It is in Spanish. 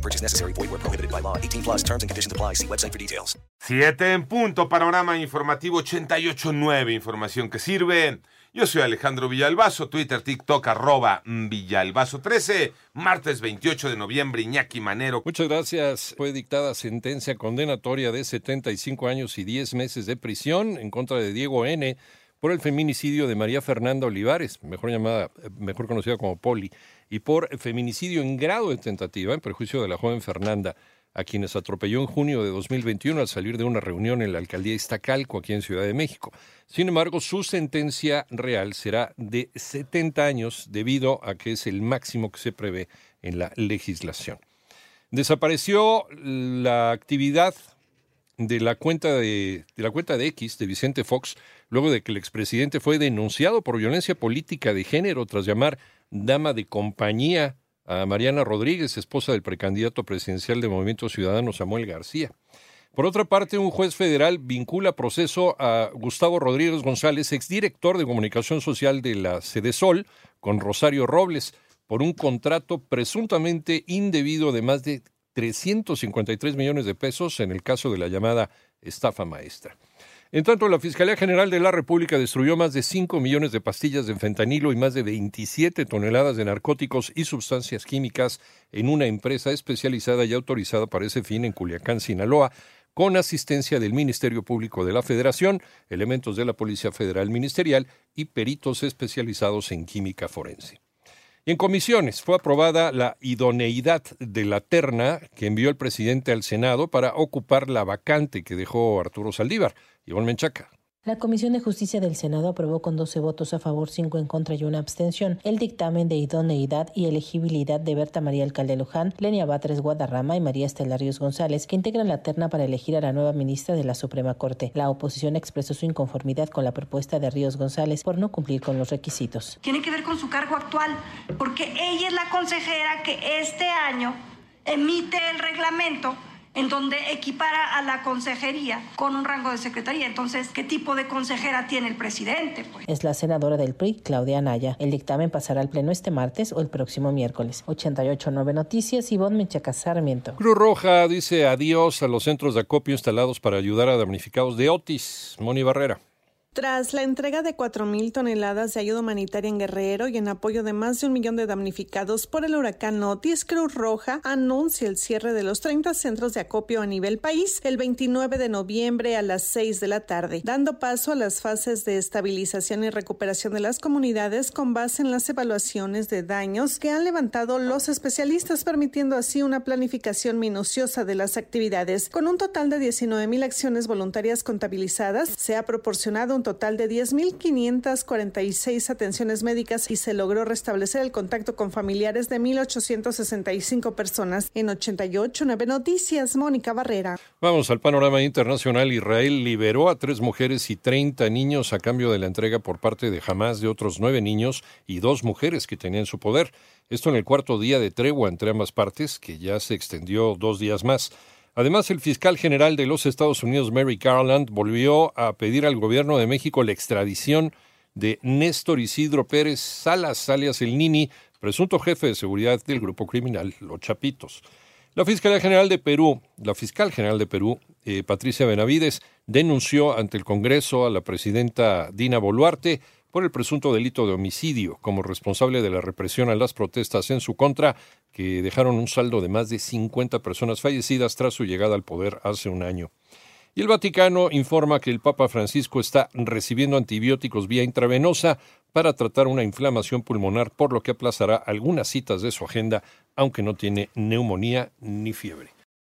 No purchase necessary. Void where prohibited by law. 18 plus terms and conditions apply. See website for details. Siete en punto, panorama informativo 88.9, información que sirve. Yo soy Alejandro Villalbazo, Twitter, TikTok, arroba Villalbazo13, martes 28 de noviembre, Iñaki Manero. Muchas gracias. Fue dictada sentencia condenatoria de 75 años y 10 meses de prisión en contra de Diego N. por el feminicidio de María Fernanda Olivares, mejor llamada, mejor conocida como Poli, y por feminicidio en grado de tentativa en perjuicio de la joven Fernanda, a quienes atropelló en junio de 2021 al salir de una reunión en la alcaldía Iztacalco, aquí en Ciudad de México. Sin embargo, su sentencia real será de 70 años debido a que es el máximo que se prevé en la legislación. Desapareció la actividad de la cuenta de, de la cuenta de X de Vicente Fox luego de que el expresidente fue denunciado por violencia política de género tras llamar dama de compañía a Mariana Rodríguez, esposa del precandidato presidencial de Movimiento Ciudadano Samuel García. Por otra parte, un juez federal vincula proceso a Gustavo Rodríguez González, exdirector de comunicación social de la Sol, con Rosario Robles, por un contrato presuntamente indebido de más de 353 millones de pesos en el caso de la llamada estafa maestra. En tanto, la Fiscalía General de la República destruyó más de 5 millones de pastillas de fentanilo y más de 27 toneladas de narcóticos y sustancias químicas en una empresa especializada y autorizada para ese fin en Culiacán, Sinaloa, con asistencia del Ministerio Público de la Federación, elementos de la Policía Federal Ministerial y peritos especializados en química forense. En comisiones fue aprobada la idoneidad de la terna que envió el presidente al Senado para ocupar la vacante que dejó Arturo Saldívar. Ivonne Menchaca. La Comisión de Justicia del Senado aprobó con 12 votos a favor, 5 en contra y una abstención el dictamen de idoneidad y elegibilidad de Berta María Alcalde Luján, Lenia Batres Guadarrama y María Estela Ríos González, que integran la terna para elegir a la nueva ministra de la Suprema Corte. La oposición expresó su inconformidad con la propuesta de Ríos González por no cumplir con los requisitos. Tiene que ver con su cargo actual, porque ella es la consejera que este año emite el reglamento en donde equipara a la consejería con un rango de secretaría. Entonces, ¿qué tipo de consejera tiene el presidente? Pues? Es la senadora del PRI, Claudia Anaya. El dictamen pasará al Pleno este martes o el próximo miércoles. 88.9 Noticias, Ivonne Menchaca Sarmiento. Cruz Roja dice adiós a los centros de acopio instalados para ayudar a damnificados de Otis. Moni Barrera. Tras la entrega de 4.000 toneladas de ayuda humanitaria en Guerrero y en apoyo de más de un millón de damnificados por el huracán Otis, Cruz Roja anuncia el cierre de los 30 centros de acopio a nivel país el 29 de noviembre a las 6 de la tarde, dando paso a las fases de estabilización y recuperación de las comunidades con base en las evaluaciones de daños que han levantado los especialistas, permitiendo así una planificación minuciosa de las actividades. Con un total de 19.000 acciones voluntarias contabilizadas, se ha proporcionado un total de 10.546 atenciones médicas y se logró restablecer el contacto con familiares de 1.865 personas. En 88 9 Noticias, Mónica Barrera. Vamos al panorama internacional. Israel liberó a tres mujeres y 30 niños a cambio de la entrega por parte de Hamas de otros nueve niños y dos mujeres que tenían su poder. Esto en el cuarto día de tregua entre ambas partes, que ya se extendió dos días más. Además, el fiscal general de los Estados Unidos, Mary Garland, volvió a pedir al gobierno de México la extradición de Néstor Isidro Pérez Salas, alias el Nini, presunto jefe de seguridad del grupo criminal Los Chapitos. La Fiscalía General de Perú, la fiscal general de Perú, eh, Patricia Benavides, denunció ante el Congreso a la presidenta Dina Boluarte por el presunto delito de homicidio como responsable de la represión a las protestas en su contra, que dejaron un saldo de más de 50 personas fallecidas tras su llegada al poder hace un año. Y el Vaticano informa que el Papa Francisco está recibiendo antibióticos vía intravenosa para tratar una inflamación pulmonar, por lo que aplazará algunas citas de su agenda, aunque no tiene neumonía ni fiebre.